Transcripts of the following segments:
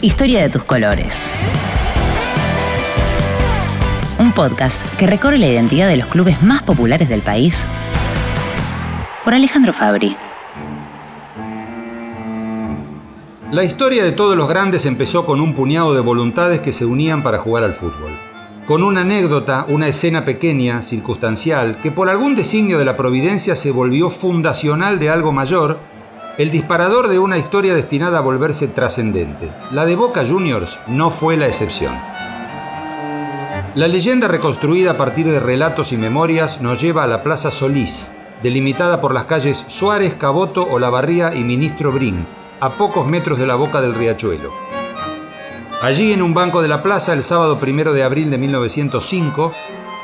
Historia de tus colores. Un podcast que recorre la identidad de los clubes más populares del país por Alejandro Fabri. La historia de todos los grandes empezó con un puñado de voluntades que se unían para jugar al fútbol. Con una anécdota, una escena pequeña, circunstancial, que por algún designio de la providencia se volvió fundacional de algo mayor, el disparador de una historia destinada a volverse trascendente. La de Boca Juniors no fue la excepción. La leyenda reconstruida a partir de relatos y memorias nos lleva a la Plaza Solís, delimitada por las calles Suárez, Caboto, Olavarría y Ministro Brin, a pocos metros de la boca del riachuelo. Allí en un banco de la plaza, el sábado primero de abril de 1905,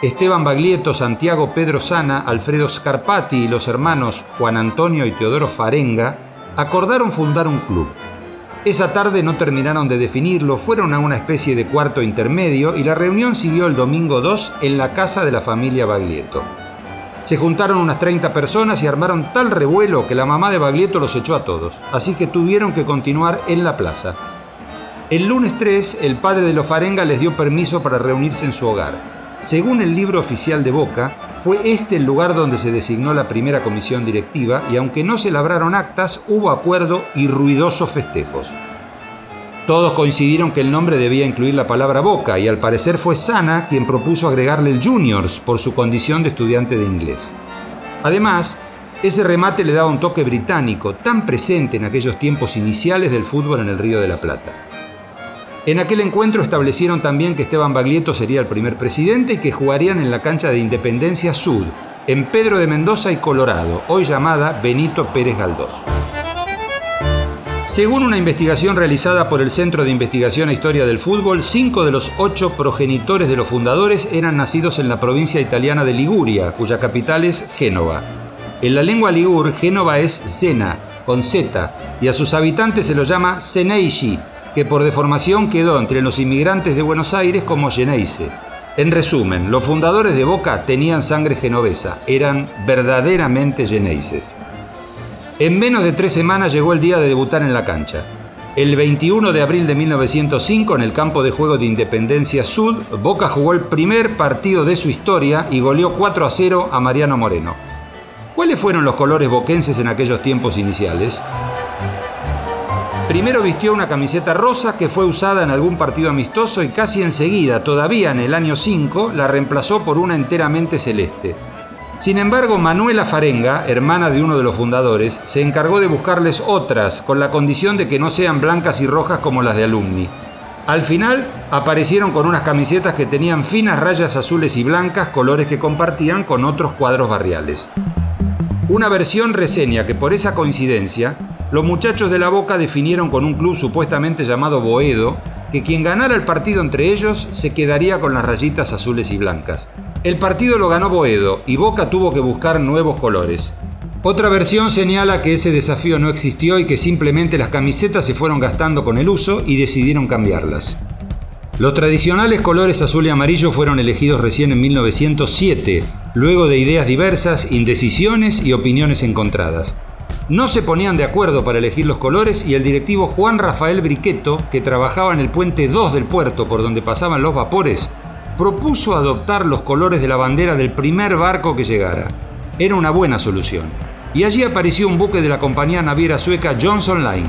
Esteban Baglietto, Santiago Pedro Sana, Alfredo Scarpati y los hermanos Juan Antonio y Teodoro Farenga acordaron fundar un club. Esa tarde no terminaron de definirlo, fueron a una especie de cuarto intermedio y la reunión siguió el domingo 2 en la casa de la familia Baglietto. Se juntaron unas 30 personas y armaron tal revuelo que la mamá de Baglietto los echó a todos, así que tuvieron que continuar en la plaza. El lunes 3, el padre de los Farenga les dio permiso para reunirse en su hogar. Según el libro oficial de Boca, fue este el lugar donde se designó la primera comisión directiva y aunque no se labraron actas, hubo acuerdo y ruidosos festejos. Todos coincidieron que el nombre debía incluir la palabra Boca y al parecer fue Sana quien propuso agregarle el Juniors por su condición de estudiante de inglés. Además, ese remate le daba un toque británico tan presente en aquellos tiempos iniciales del fútbol en el Río de la Plata. En aquel encuentro establecieron también que Esteban Baglietto sería el primer presidente y que jugarían en la cancha de Independencia Sud, en Pedro de Mendoza y Colorado, hoy llamada Benito Pérez Galdós. Según una investigación realizada por el Centro de Investigación e Historia del Fútbol, cinco de los ocho progenitores de los fundadores eran nacidos en la provincia italiana de Liguria, cuya capital es Génova. En la lengua ligur, Génova es Sena, con Z, y a sus habitantes se los llama Seneishi, que por deformación quedó entre los inmigrantes de Buenos Aires como Geneise. En resumen, los fundadores de Boca tenían sangre genovesa, eran verdaderamente geneises. En menos de tres semanas llegó el día de debutar en la cancha. El 21 de abril de 1905, en el campo de juego de Independencia Sud, Boca jugó el primer partido de su historia y goleó 4 a 0 a Mariano Moreno. ¿Cuáles fueron los colores boquenses en aquellos tiempos iniciales? Primero vistió una camiseta rosa que fue usada en algún partido amistoso y casi enseguida, todavía en el año 5, la reemplazó por una enteramente celeste. Sin embargo, Manuela Farenga, hermana de uno de los fundadores, se encargó de buscarles otras, con la condición de que no sean blancas y rojas como las de Alumni. Al final, aparecieron con unas camisetas que tenían finas rayas azules y blancas, colores que compartían con otros cuadros barriales. Una versión reseña que por esa coincidencia los muchachos de la Boca definieron con un club supuestamente llamado Boedo que quien ganara el partido entre ellos se quedaría con las rayitas azules y blancas. El partido lo ganó Boedo y Boca tuvo que buscar nuevos colores. Otra versión señala que ese desafío no existió y que simplemente las camisetas se fueron gastando con el uso y decidieron cambiarlas. Los tradicionales colores azul y amarillo fueron elegidos recién en 1907, luego de ideas diversas, indecisiones y opiniones encontradas. No se ponían de acuerdo para elegir los colores y el directivo Juan Rafael Briqueto, que trabajaba en el puente 2 del puerto por donde pasaban los vapores, propuso adoptar los colores de la bandera del primer barco que llegara. Era una buena solución. Y allí apareció un buque de la compañía naviera sueca Johnson Line.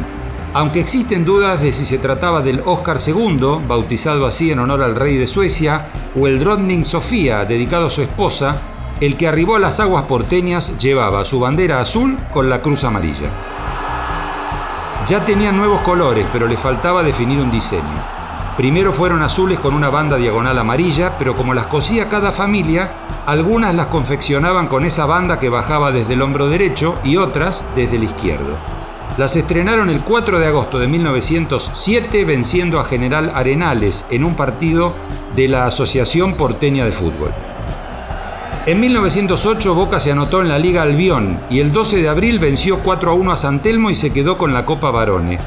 Aunque existen dudas de si se trataba del Oscar II, bautizado así en honor al rey de Suecia, o el Drottning Sofía, dedicado a su esposa, el que arribó a las aguas porteñas llevaba su bandera azul con la cruz amarilla. Ya tenían nuevos colores, pero le faltaba definir un diseño. Primero fueron azules con una banda diagonal amarilla, pero como las cosía cada familia, algunas las confeccionaban con esa banda que bajaba desde el hombro derecho y otras desde el izquierdo. Las estrenaron el 4 de agosto de 1907 venciendo a General Arenales en un partido de la Asociación Porteña de Fútbol. En 1908 Boca se anotó en la Liga Albión y el 12 de abril venció 4 a 1 a San Telmo y se quedó con la Copa Barone.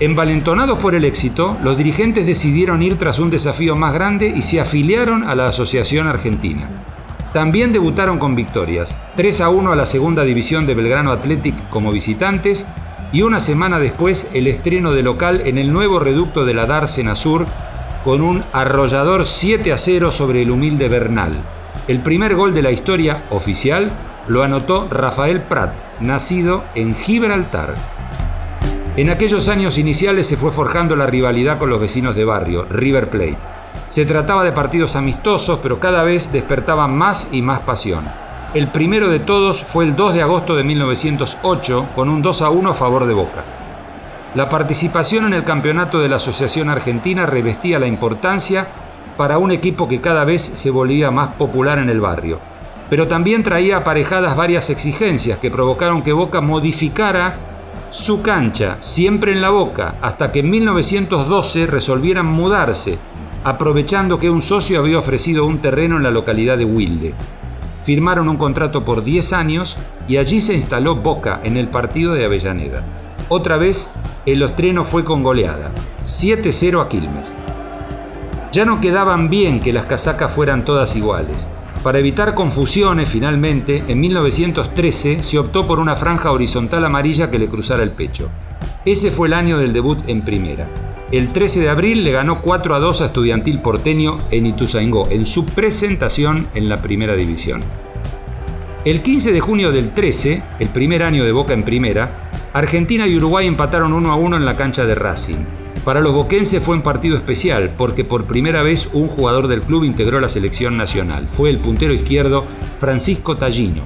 Envalentonados por el éxito, los dirigentes decidieron ir tras un desafío más grande y se afiliaron a la Asociación Argentina. También debutaron con victorias, 3 a 1 a la segunda división de Belgrano Athletic como visitantes y una semana después el estreno de local en el nuevo reducto de la Dársena Sur con un arrollador 7 a 0 sobre el humilde Bernal. El primer gol de la historia oficial lo anotó Rafael Prat, nacido en Gibraltar. En aquellos años iniciales se fue forjando la rivalidad con los vecinos de barrio, River Plate. Se trataba de partidos amistosos, pero cada vez despertaban más y más pasión. El primero de todos fue el 2 de agosto de 1908, con un 2 a 1 a favor de Boca. La participación en el campeonato de la Asociación Argentina revestía la importancia para un equipo que cada vez se volvía más popular en el barrio pero también traía aparejadas varias exigencias que provocaron que Boca modificara su cancha, siempre en la Boca, hasta que en 1912 resolvieran mudarse, aprovechando que un socio había ofrecido un terreno en la localidad de Wilde. Firmaron un contrato por 10 años y allí se instaló Boca en el partido de Avellaneda. Otra vez, el estreno fue con goleada, 7-0 a Quilmes. Ya no quedaban bien que las casacas fueran todas iguales. Para evitar confusiones, finalmente, en 1913 se optó por una franja horizontal amarilla que le cruzara el pecho. Ese fue el año del debut en primera. El 13 de abril le ganó 4 a 2 a Estudiantil Porteño en Ituzaingó, en su presentación en la primera división. El 15 de junio del 13, el primer año de Boca en primera, Argentina y Uruguay empataron 1 a 1 en la cancha de Racing. Para los boquenses fue un partido especial porque por primera vez un jugador del club integró la selección nacional. Fue el puntero izquierdo Francisco Tallino.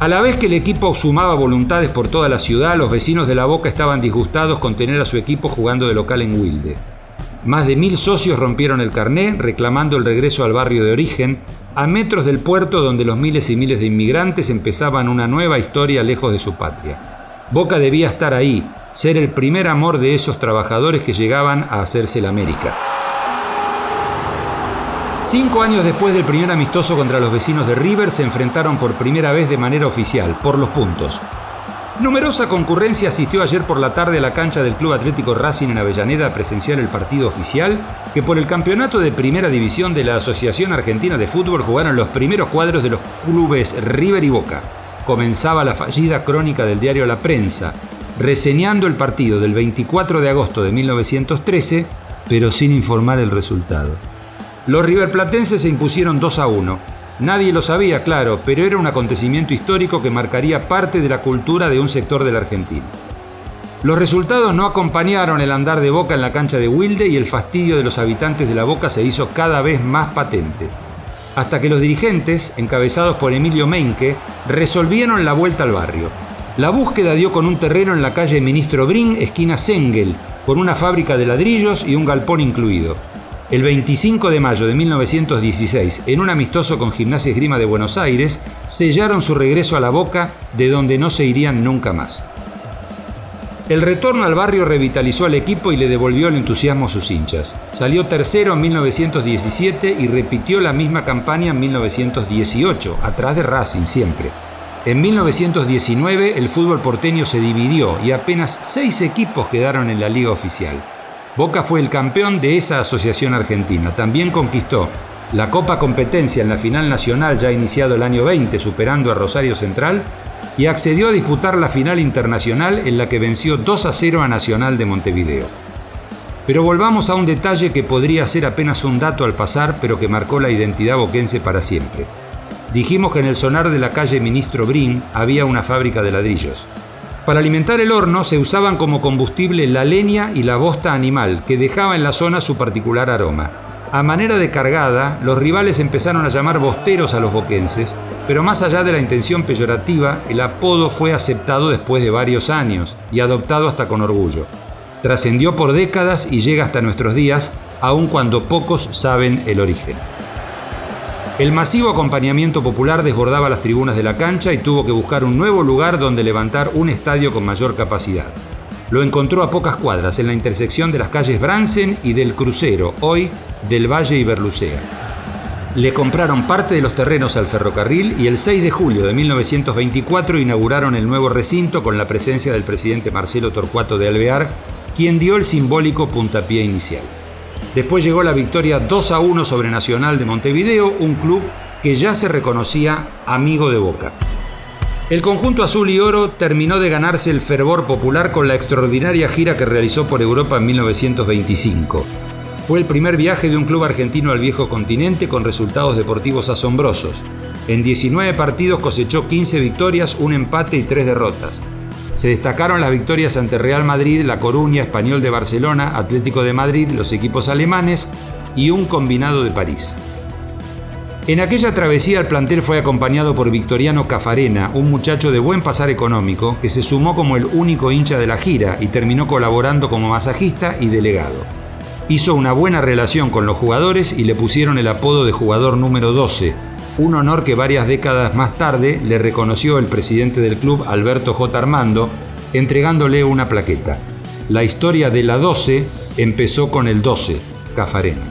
A la vez que el equipo sumaba voluntades por toda la ciudad, los vecinos de la Boca estaban disgustados con tener a su equipo jugando de local en Wilde. Más de mil socios rompieron el carné reclamando el regreso al barrio de origen, a metros del puerto donde los miles y miles de inmigrantes empezaban una nueva historia lejos de su patria. Boca debía estar ahí, ser el primer amor de esos trabajadores que llegaban a hacerse la América. Cinco años después del primer amistoso contra los vecinos de River, se enfrentaron por primera vez de manera oficial, por los puntos. Numerosa concurrencia asistió ayer por la tarde a la cancha del Club Atlético Racing en Avellaneda a presenciar el partido oficial que por el campeonato de primera división de la Asociación Argentina de Fútbol jugaron los primeros cuadros de los clubes River y Boca. Comenzaba la fallida crónica del diario La Prensa, reseñando el partido del 24 de agosto de 1913, pero sin informar el resultado. Los riverplatenses se impusieron 2 a 1. Nadie lo sabía, claro, pero era un acontecimiento histórico que marcaría parte de la cultura de un sector de la Argentina. Los resultados no acompañaron el andar de Boca en la cancha de Wilde y el fastidio de los habitantes de la Boca se hizo cada vez más patente. Hasta que los dirigentes, encabezados por Emilio Meinke, resolvieron la vuelta al barrio. La búsqueda dio con un terreno en la calle Ministro Brin, esquina Sengel, con una fábrica de ladrillos y un galpón incluido. El 25 de mayo de 1916, en un amistoso con Gimnasia Esgrima de Buenos Aires, sellaron su regreso a la Boca, de donde no se irían nunca más. El retorno al barrio revitalizó al equipo y le devolvió el entusiasmo a sus hinchas. Salió tercero en 1917 y repitió la misma campaña en 1918, atrás de Racing siempre. En 1919 el fútbol porteño se dividió y apenas seis equipos quedaron en la liga oficial. Boca fue el campeón de esa asociación argentina. También conquistó la Copa Competencia en la final nacional ya iniciado el año 20 superando a Rosario Central y accedió a disputar la final internacional en la que venció 2 a 0 a Nacional de Montevideo. Pero volvamos a un detalle que podría ser apenas un dato al pasar pero que marcó la identidad boquense para siempre. Dijimos que en el sonar de la calle Ministro Brin había una fábrica de ladrillos. Para alimentar el horno se usaban como combustible la leña y la bosta animal, que dejaba en la zona su particular aroma. A manera de cargada, los rivales empezaron a llamar bosteros a los boquenses, pero más allá de la intención peyorativa, el apodo fue aceptado después de varios años y adoptado hasta con orgullo. Trascendió por décadas y llega hasta nuestros días, aun cuando pocos saben el origen. El masivo acompañamiento popular desbordaba las tribunas de la cancha y tuvo que buscar un nuevo lugar donde levantar un estadio con mayor capacidad. Lo encontró a pocas cuadras, en la intersección de las calles Bransen y del Crucero, hoy del Valle y Berlucea. Le compraron parte de los terrenos al ferrocarril y el 6 de julio de 1924 inauguraron el nuevo recinto con la presencia del presidente Marcelo Torcuato de Alvear, quien dio el simbólico puntapié inicial. Después llegó la victoria 2 a 1 sobre Nacional de Montevideo, un club que ya se reconocía amigo de Boca. El conjunto azul y oro terminó de ganarse el fervor popular con la extraordinaria gira que realizó por Europa en 1925. Fue el primer viaje de un club argentino al viejo continente con resultados deportivos asombrosos. En 19 partidos cosechó 15 victorias, un empate y 3 derrotas. Se destacaron las victorias ante Real Madrid, La Coruña, Español de Barcelona, Atlético de Madrid, los equipos alemanes y un combinado de París. En aquella travesía el plantel fue acompañado por Victoriano Cafarena, un muchacho de buen pasar económico que se sumó como el único hincha de la gira y terminó colaborando como masajista y delegado. Hizo una buena relación con los jugadores y le pusieron el apodo de jugador número 12, un honor que varias décadas más tarde le reconoció el presidente del club Alberto J. Armando, entregándole una plaqueta. La historia de la 12 empezó con el 12, Cafarena.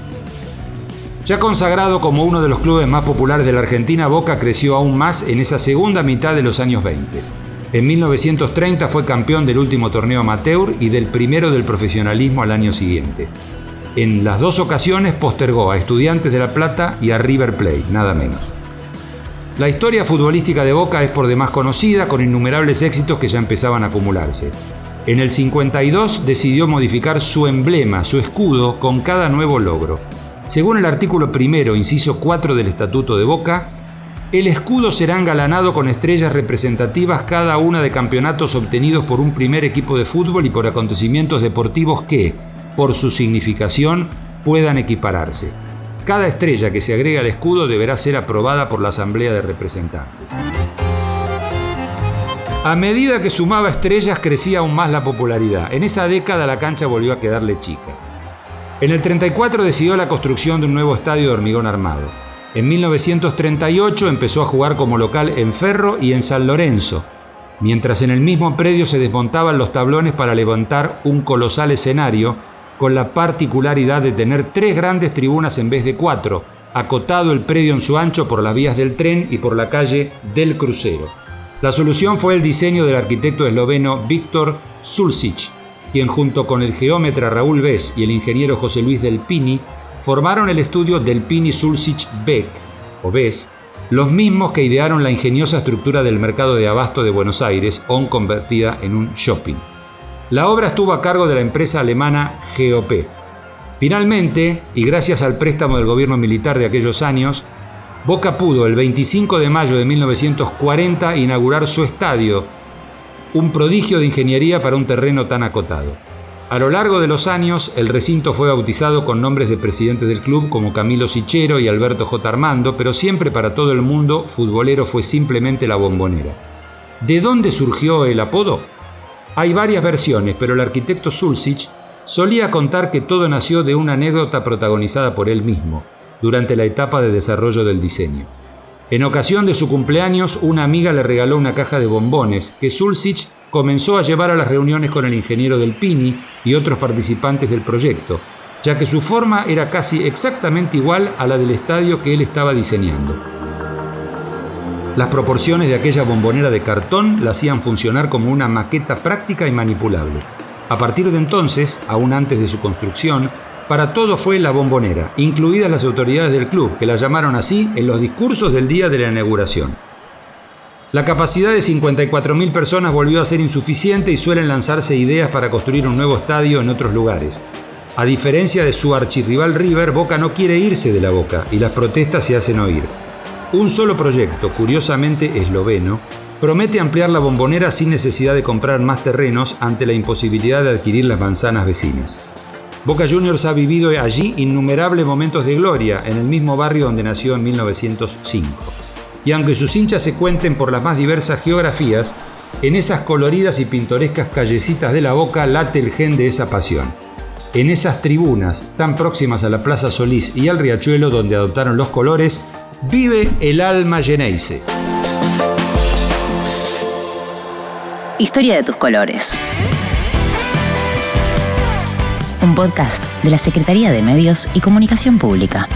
Ya consagrado como uno de los clubes más populares de la Argentina, Boca creció aún más en esa segunda mitad de los años 20. En 1930 fue campeón del último torneo amateur y del primero del profesionalismo al año siguiente. En las dos ocasiones postergó a Estudiantes de La Plata y a River Plate, nada menos. La historia futbolística de Boca es por demás conocida, con innumerables éxitos que ya empezaban a acumularse. En el 52 decidió modificar su emblema, su escudo, con cada nuevo logro. Según el artículo primero, inciso 4 del Estatuto de Boca, el escudo será engalanado con estrellas representativas cada una de campeonatos obtenidos por un primer equipo de fútbol y por acontecimientos deportivos que, por su significación, puedan equipararse. Cada estrella que se agrega al escudo deberá ser aprobada por la Asamblea de Representantes. A medida que sumaba estrellas crecía aún más la popularidad. En esa década la cancha volvió a quedarle chica. En el 34 decidió la construcción de un nuevo estadio de hormigón armado. En 1938 empezó a jugar como local en Ferro y en San Lorenzo, mientras en el mismo predio se desmontaban los tablones para levantar un colosal escenario con la particularidad de tener tres grandes tribunas en vez de cuatro, acotado el predio en su ancho por las vías del tren y por la calle del crucero. La solución fue el diseño del arquitecto esloveno Víctor Sulcic, quien junto con el geómetra Raúl Bess y el ingeniero José Luis Del Pini formaron el estudio Del Pini Sulcich Beck, o Bess, los mismos que idearon la ingeniosa estructura del mercado de abasto de Buenos Aires, on convertida en un shopping. La obra estuvo a cargo de la empresa alemana GOP. Finalmente, y gracias al préstamo del gobierno militar de aquellos años, Boca pudo el 25 de mayo de 1940 inaugurar su estadio, un prodigio de ingeniería para un terreno tan acotado. A lo largo de los años, el recinto fue bautizado con nombres de presidentes del club como Camilo Sichero y Alberto J. Armando, pero siempre para todo el mundo, futbolero fue simplemente la bombonera. ¿De dónde surgió el apodo? Hay varias versiones, pero el arquitecto Sulcich solía contar que todo nació de una anécdota protagonizada por él mismo, durante la etapa de desarrollo del diseño. En ocasión de su cumpleaños, una amiga le regaló una caja de bombones que Sulcich comenzó a llevar a las reuniones con el ingeniero del Pini y otros participantes del proyecto, ya que su forma era casi exactamente igual a la del estadio que él estaba diseñando. Las proporciones de aquella bombonera de cartón la hacían funcionar como una maqueta práctica y manipulable. A partir de entonces, aún antes de su construcción, para todo fue la bombonera, incluidas las autoridades del club, que la llamaron así en los discursos del día de la inauguración. La capacidad de 54.000 personas volvió a ser insuficiente y suelen lanzarse ideas para construir un nuevo estadio en otros lugares. A diferencia de su archirrival River, Boca no quiere irse de la Boca y las protestas se hacen oír. Un solo proyecto, curiosamente esloveno, promete ampliar la bombonera sin necesidad de comprar más terrenos ante la imposibilidad de adquirir las manzanas vecinas. Boca Juniors ha vivido allí innumerables momentos de gloria en el mismo barrio donde nació en 1905. Y aunque sus hinchas se cuenten por las más diversas geografías, en esas coloridas y pintorescas callecitas de la Boca late el gen de esa pasión. En esas tribunas, tan próximas a la Plaza Solís y al riachuelo donde adoptaron los colores, vive el alma Geneise. Historia de tus colores un podcast de la Secretaría de Medios y Comunicación Pública.